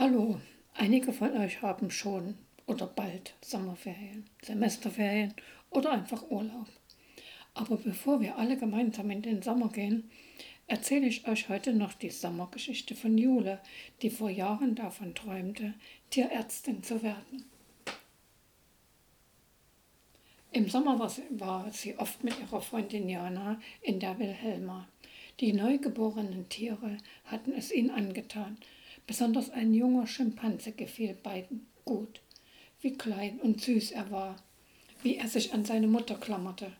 Hallo, einige von euch haben schon oder bald Sommerferien, Semesterferien oder einfach Urlaub. Aber bevor wir alle gemeinsam in den Sommer gehen, erzähle ich euch heute noch die Sommergeschichte von Jule, die vor Jahren davon träumte, Tierärztin zu werden. Im Sommer war sie, oft mit ihrer Freundin Jana in der Wilhelma. Die neugeborenen Tiere hatten es ihnen angetan. Besonders ein junger Schimpanse gefiel beiden gut. Wie klein und süß er war, wie er sich an seine Mutter klammerte.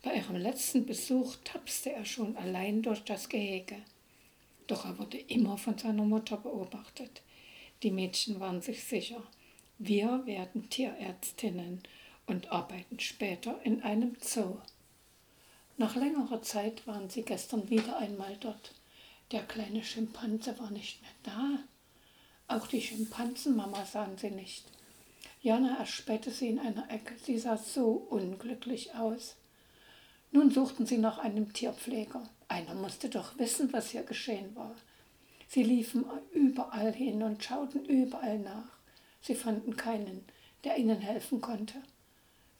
Bei ihrem letzten Besuch tapste er schon allein durch das Gehege. Doch er wurde immer von seiner Mutter beobachtet. Die Mädchen waren sich sicher, wir werden Tierärztinnen und arbeiten später in einem Zoo. Nach längerer Zeit waren sie gestern wieder einmal dort. Der kleine Schimpanse war nicht mehr da. Auch die Schimpansenmama sahen sie nicht. Jana erspähte sie in einer Ecke. Sie sah so unglücklich aus. Nun suchten sie nach einem Tierpfleger. Einer musste doch wissen, was hier geschehen war. Sie liefen überall hin und schauten überall nach. Sie fanden keinen, der ihnen helfen konnte.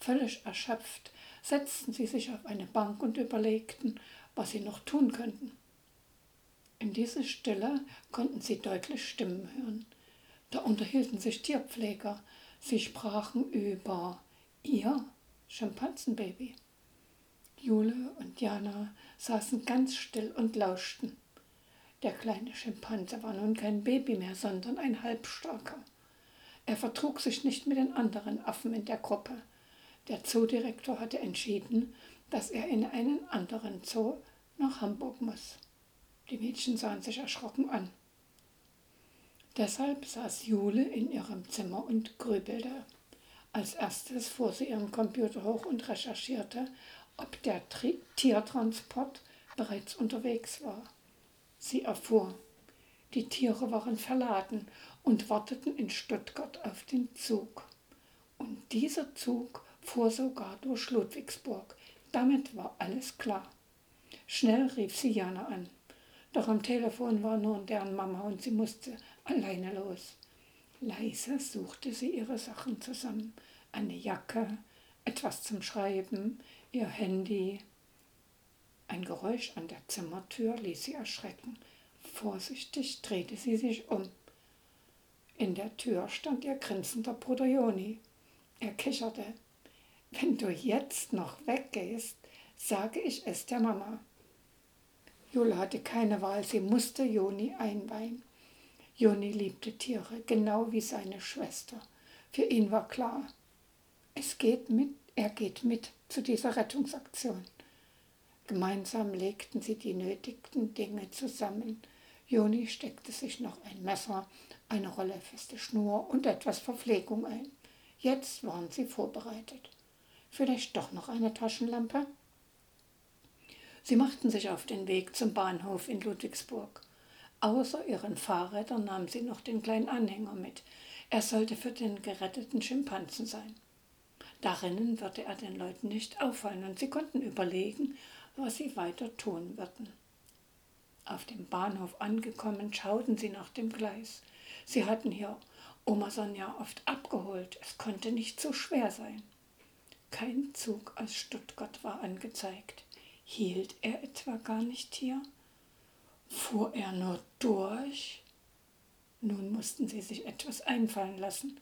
Völlig erschöpft setzten sie sich auf eine Bank und überlegten, was sie noch tun könnten. In dieser Stille konnten sie deutlich Stimmen hören. Da unterhielten sich Tierpfleger. Sie sprachen über ihr Schimpansenbaby. Jule und Jana saßen ganz still und lauschten. Der kleine Schimpanse war nun kein Baby mehr, sondern ein Halbstarker. Er vertrug sich nicht mit den anderen Affen in der Gruppe. Der Zoodirektor hatte entschieden, dass er in einen anderen Zoo nach Hamburg muss. Die Mädchen sahen sich erschrocken an. Deshalb saß Jule in ihrem Zimmer und grübelte. Als erstes fuhr sie ihren Computer hoch und recherchierte, ob der Tri Tiertransport bereits unterwegs war. Sie erfuhr, die Tiere waren verladen und warteten in Stuttgart auf den Zug. Und dieser Zug fuhr sogar durch Ludwigsburg. Damit war alles klar. Schnell rief sie Jana an. Doch am Telefon war nun deren Mama und sie musste alleine los. Leise suchte sie ihre Sachen zusammen. Eine Jacke, etwas zum Schreiben, ihr Handy. Ein Geräusch an der Zimmertür ließ sie erschrecken. Vorsichtig drehte sie sich um. In der Tür stand ihr grinsender Bruder Joni. Er kicherte. Wenn du jetzt noch weggehst, sage ich es der Mama. Jule hatte keine Wahl, sie musste Joni einweihen. Joni liebte Tiere, genau wie seine Schwester. Für ihn war klar, es geht mit, er geht mit zu dieser Rettungsaktion. Gemeinsam legten sie die nötigten Dinge zusammen. Joni steckte sich noch ein Messer, eine Rolle feste Schnur und etwas Verpflegung ein. Jetzt waren sie vorbereitet. Vielleicht doch noch eine Taschenlampe? Sie machten sich auf den Weg zum Bahnhof in Ludwigsburg. Außer ihren Fahrrädern nahmen sie noch den kleinen Anhänger mit. Er sollte für den geretteten Schimpansen sein. Darinnen würde er den Leuten nicht auffallen und sie konnten überlegen, was sie weiter tun würden. Auf dem Bahnhof angekommen, schauten sie nach dem Gleis. Sie hatten hier Oma Sonja oft abgeholt. Es konnte nicht so schwer sein. Kein Zug aus Stuttgart war angezeigt. Hielt er etwa gar nicht hier? Fuhr er nur durch? Nun mussten sie sich etwas einfallen lassen.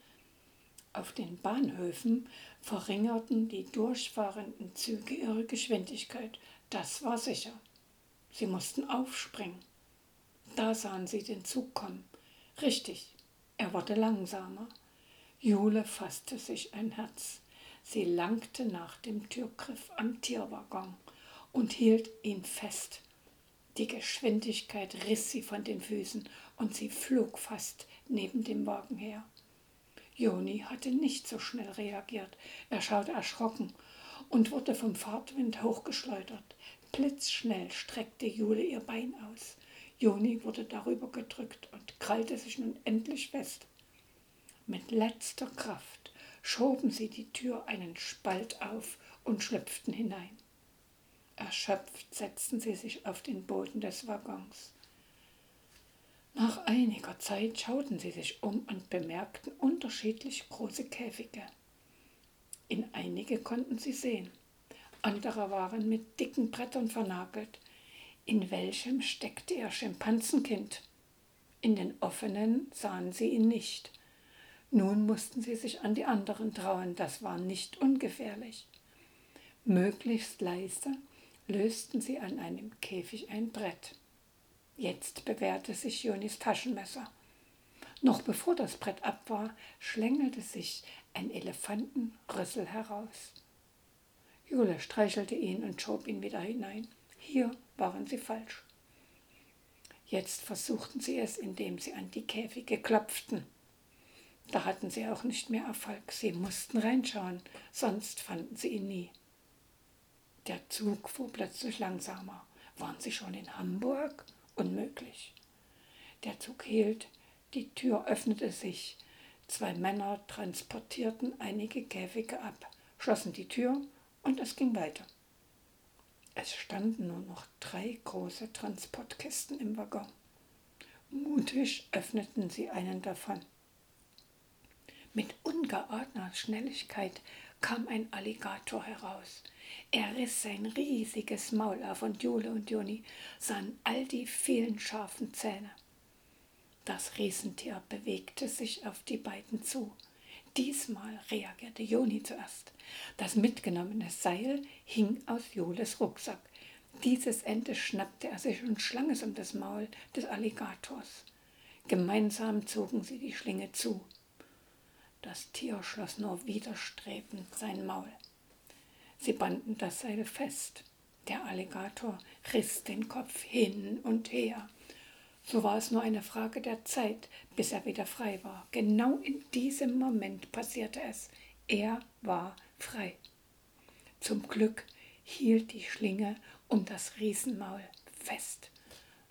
Auf den Bahnhöfen verringerten die durchfahrenden Züge ihre Geschwindigkeit. Das war sicher. Sie mussten aufspringen. Da sahen sie den Zug kommen. Richtig, er wurde langsamer. Jule fasste sich ein Herz. Sie langte nach dem Türgriff am Tierwaggon und hielt ihn fest. Die Geschwindigkeit riss sie von den Füßen und sie flog fast neben dem Wagen her. Joni hatte nicht so schnell reagiert. Er schaute erschrocken und wurde vom Fahrtwind hochgeschleudert. Blitzschnell streckte Jule ihr Bein aus. Joni wurde darüber gedrückt und krallte sich nun endlich fest. Mit letzter Kraft schoben sie die Tür einen Spalt auf und schlüpften hinein. Erschöpft setzten sie sich auf den Boden des Waggons. Nach einiger Zeit schauten sie sich um und bemerkten unterschiedlich große Käfige. In einige konnten sie sehen, andere waren mit dicken Brettern vernagelt. In welchem steckte ihr Schimpansenkind? In den offenen sahen sie ihn nicht. Nun mussten sie sich an die anderen trauen, das war nicht ungefährlich. Möglichst leise lösten sie an einem Käfig ein Brett. Jetzt bewährte sich Jonis Taschenmesser. Noch bevor das Brett ab war, schlängelte sich ein Elefantenrüssel heraus. Jule streichelte ihn und schob ihn wieder hinein. Hier waren sie falsch. Jetzt versuchten sie es, indem sie an die Käfige klopften. Da hatten sie auch nicht mehr Erfolg. Sie mussten reinschauen, sonst fanden sie ihn nie. Der Zug fuhr plötzlich langsamer. Waren sie schon in Hamburg? Unmöglich. Der Zug hielt, die Tür öffnete sich. Zwei Männer transportierten einige Käfige ab, schlossen die Tür und es ging weiter. Es standen nur noch drei große Transportkisten im Waggon. Mutig öffneten sie einen davon. Mit ungeordneter Schnelligkeit kam ein Alligator heraus. Er riss sein riesiges Maul auf und Jule und Joni sahen all die vielen scharfen Zähne. Das Riesentier bewegte sich auf die beiden zu. Diesmal reagierte Joni zuerst. Das mitgenommene Seil hing aus Jules Rucksack. Dieses Ende schnappte er sich und schlang es um das Maul des Alligators. Gemeinsam zogen sie die Schlinge zu. Das Tier schloss nur widerstrebend sein Maul. Sie banden das Seil fest. Der Alligator riss den Kopf hin und her. So war es nur eine Frage der Zeit, bis er wieder frei war. Genau in diesem Moment passierte es. Er war frei. Zum Glück hielt die Schlinge um das Riesenmaul fest.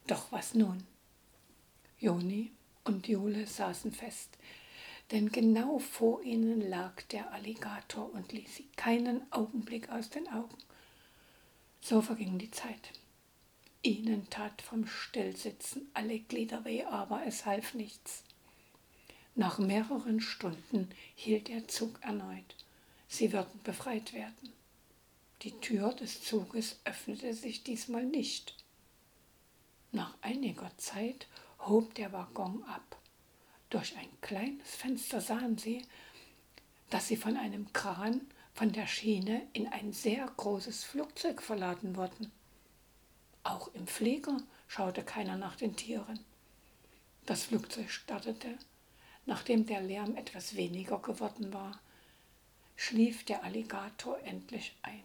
Doch was nun? Joni und Jule saßen fest, denn genau vor ihnen lag der Alligator und ließ sie keinen Augenblick aus den Augen. So verging die Zeit. Ihnen tat vom Stillsitzen alle Glieder weh, aber es half nichts. Nach mehreren Stunden hielt der Zug erneut. Sie würden befreit werden. Die Tür des Zuges öffnete sich diesmal nicht. Nach einiger Zeit hob der Waggon ab. Durch ein kleines Fenster sahen sie, dass sie von einem Kran von der Schiene in ein sehr großes Flugzeug verladen wurden. Auch im Flieger schaute keiner nach den Tieren. Das Flugzeug startete. Nachdem der Lärm etwas weniger geworden war, schlief der Alligator endlich ein.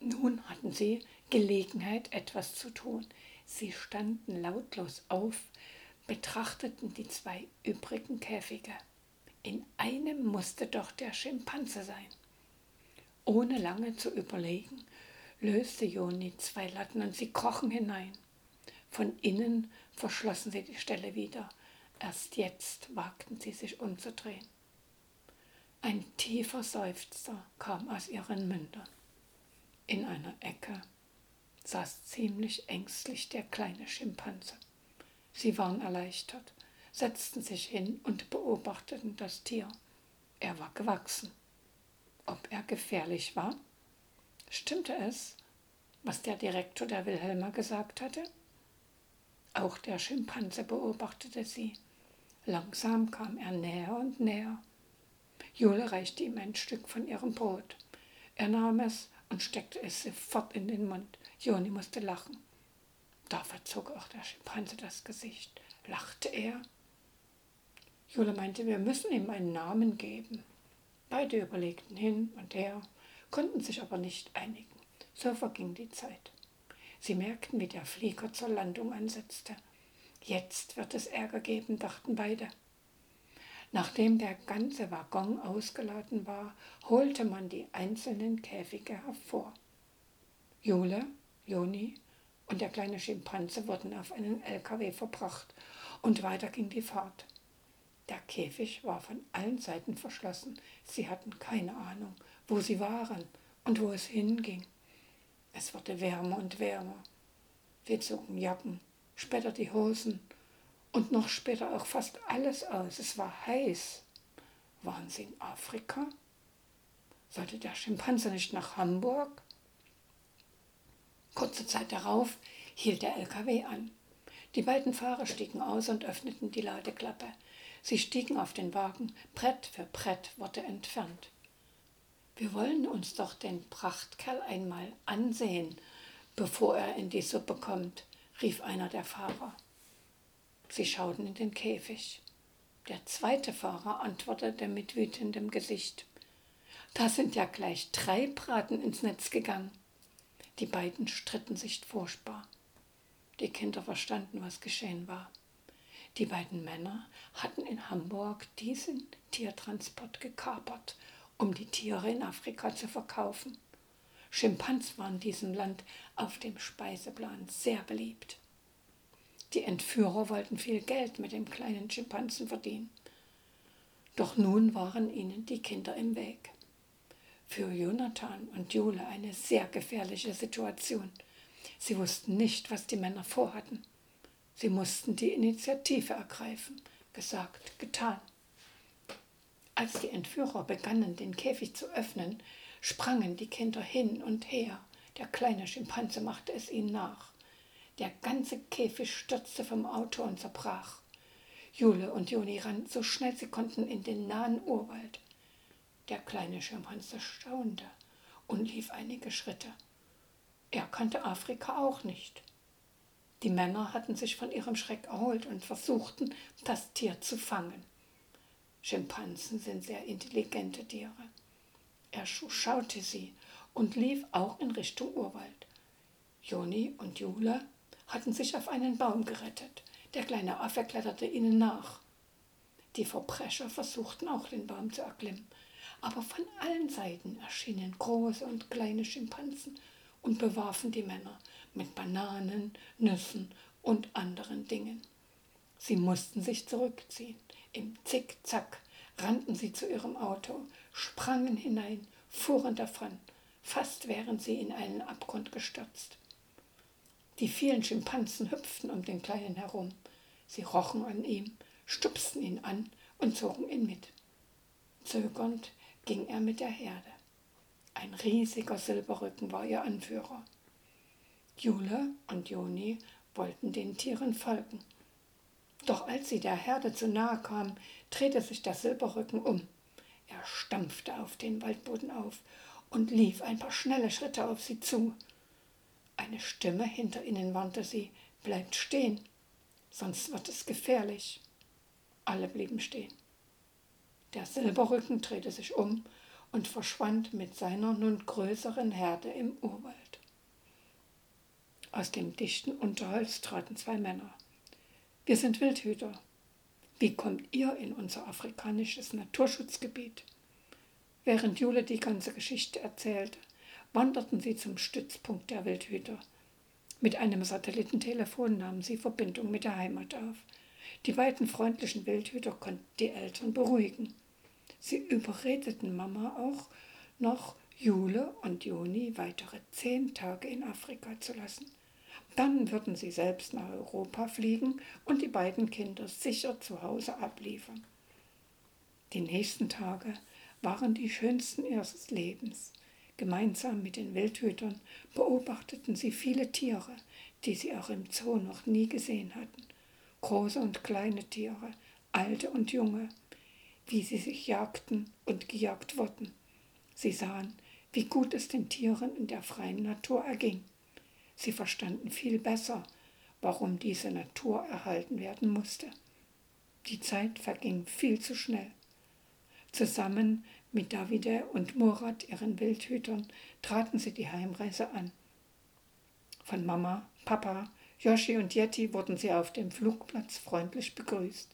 Nun hatten sie Gelegenheit, etwas zu tun. Sie standen lautlos auf, betrachteten die zwei übrigen Käfige. In einem musste doch der Schimpanse sein. Ohne lange zu überlegen, löste Joni zwei Latten und sie krochen hinein. Von innen verschlossen sie die Stelle wieder. Erst jetzt wagten sie sich umzudrehen. Ein tiefer Seufzer kam aus ihren Mündern. In einer Ecke saß ziemlich ängstlich der kleine Schimpanse. Sie waren erleichtert, setzten sich hin und beobachteten das Tier. Er war gewachsen. Ob er gefährlich war? Stimmte es, was der Direktor der Wilhelma gesagt hatte? Auch der Schimpanse beobachtete sie. Langsam kam er näher und näher. Jule reichte ihm ein Stück von ihrem Brot. Er nahm es und steckte es sofort in den Mund. Joni musste lachen. Da verzog auch der Schimpanse das Gesicht. Lachte er? Jule meinte, wir müssen ihm einen Namen geben. Beide überlegten hin und her konnten sich aber nicht einigen. So verging die Zeit. Sie merkten, wie der Flieger zur Landung ansetzte. Jetzt wird es Ärger geben, dachten beide. Nachdem der ganze Waggon ausgeladen war, holte man die einzelnen Käfige hervor. Jule, Joni und der kleine Schimpanse wurden auf einen LKW verbracht und weiter ging die Fahrt. Der Käfig war von allen Seiten verschlossen. Sie hatten keine Ahnung, wo sie waren und wo es hinging. Es wurde wärmer und wärmer. Sie zogen Jacken, später die Hosen und noch später auch fast alles aus. Es war heiß. Waren sie in Afrika? Sollte der Schimpanse nicht nach Hamburg? Kurze Zeit darauf hielt der LKW an. Die beiden Fahrer stiegen aus und öffneten die Ladeklappe. Sie stiegen auf den Wagen, Brett für Brett wurde entfernt. Wir wollen uns doch den Prachtkerl einmal ansehen, bevor er in die Suppe kommt, rief einer der Fahrer. Sie schauten in den Käfig. Der zweite Fahrer antwortete mit wütendem Gesicht. Da sind ja gleich drei Braten ins Netz gegangen. Die beiden stritten sich furchtbar. Die Kinder verstanden, was geschehen war. Die beiden Männer hatten in Hamburg diesen Tiertransport gekapert um die Tiere in Afrika zu verkaufen. Schimpans waren in diesem Land auf dem Speiseplan sehr beliebt. Die Entführer wollten viel Geld mit dem kleinen Schimpansen verdienen. Doch nun waren ihnen die Kinder im Weg. Für Jonathan und Jule eine sehr gefährliche Situation. Sie wussten nicht, was die Männer vorhatten. Sie mussten die Initiative ergreifen. Gesagt, getan. Als die Entführer begannen, den Käfig zu öffnen, sprangen die Kinder hin und her. Der kleine Schimpanse machte es ihnen nach. Der ganze Käfig stürzte vom Auto und zerbrach. Jule und Joni rannten so schnell sie konnten in den nahen Urwald. Der kleine Schimpanse staunte und lief einige Schritte. Er kannte Afrika auch nicht. Die Männer hatten sich von ihrem Schreck erholt und versuchten, das Tier zu fangen. Schimpansen sind sehr intelligente Tiere. Er schaute sie und lief auch in Richtung Urwald. Joni und Jule hatten sich auf einen Baum gerettet. Der kleine Affe kletterte ihnen nach. Die Verbrecher versuchten auch den Baum zu erklimmen, aber von allen Seiten erschienen große und kleine Schimpansen und bewarfen die Männer mit Bananen, Nüssen und anderen Dingen. Sie mussten sich zurückziehen. Im Zickzack rannten sie zu ihrem Auto, sprangen hinein, fuhren davon, fast wären sie in einen Abgrund gestürzt. Die vielen Schimpansen hüpften um den Kleinen herum. Sie rochen an ihm, stupsten ihn an und zogen ihn mit. Zögernd ging er mit der Herde. Ein riesiger Silberrücken war ihr Anführer. Jule und Joni wollten den Tieren folgen. Doch als sie der Herde zu nahe kamen, drehte sich der Silberrücken um. Er stampfte auf den Waldboden auf und lief ein paar schnelle Schritte auf sie zu. Eine Stimme hinter ihnen warnte sie, bleibt stehen, sonst wird es gefährlich. Alle blieben stehen. Der Silberrücken drehte sich um und verschwand mit seiner nun größeren Herde im Urwald. Aus dem dichten Unterholz traten zwei Männer. Wir sind Wildhüter. Wie kommt ihr in unser afrikanisches Naturschutzgebiet? Während Jule die ganze Geschichte erzählte, wanderten sie zum Stützpunkt der Wildhüter. Mit einem Satellitentelefon nahmen sie Verbindung mit der Heimat auf. Die beiden freundlichen Wildhüter konnten die Eltern beruhigen. Sie überredeten Mama auch noch, Jule und Joni weitere zehn Tage in Afrika zu lassen. Dann würden sie selbst nach Europa fliegen und die beiden Kinder sicher zu Hause abliefern. Die nächsten Tage waren die schönsten ihres Lebens. Gemeinsam mit den Wildhütern beobachteten sie viele Tiere, die sie auch im Zoo noch nie gesehen hatten. Große und kleine Tiere, alte und junge, wie sie sich jagten und gejagt wurden. Sie sahen, wie gut es den Tieren in der freien Natur erging. Sie verstanden viel besser, warum diese Natur erhalten werden musste. Die Zeit verging viel zu schnell. Zusammen mit Davide und Murat, ihren Wildhütern, traten sie die Heimreise an. Von Mama, Papa, Yoshi und Yeti wurden sie auf dem Flugplatz freundlich begrüßt.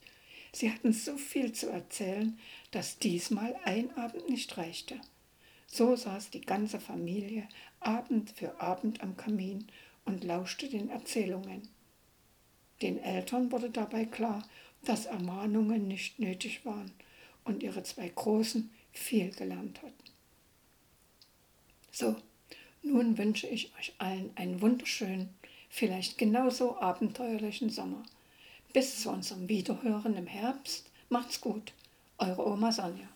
Sie hatten so viel zu erzählen, dass diesmal ein Abend nicht reichte. So saß die ganze Familie Abend für Abend am Kamin und lauschte den Erzählungen. Den Eltern wurde dabei klar, dass Ermahnungen nicht nötig waren und ihre zwei Großen viel gelernt hatten. So, nun wünsche ich euch allen einen wunderschönen, vielleicht genauso abenteuerlichen Sommer. Bis zu unserem Wiederhören im Herbst. Macht's gut. Eure Oma Sonja.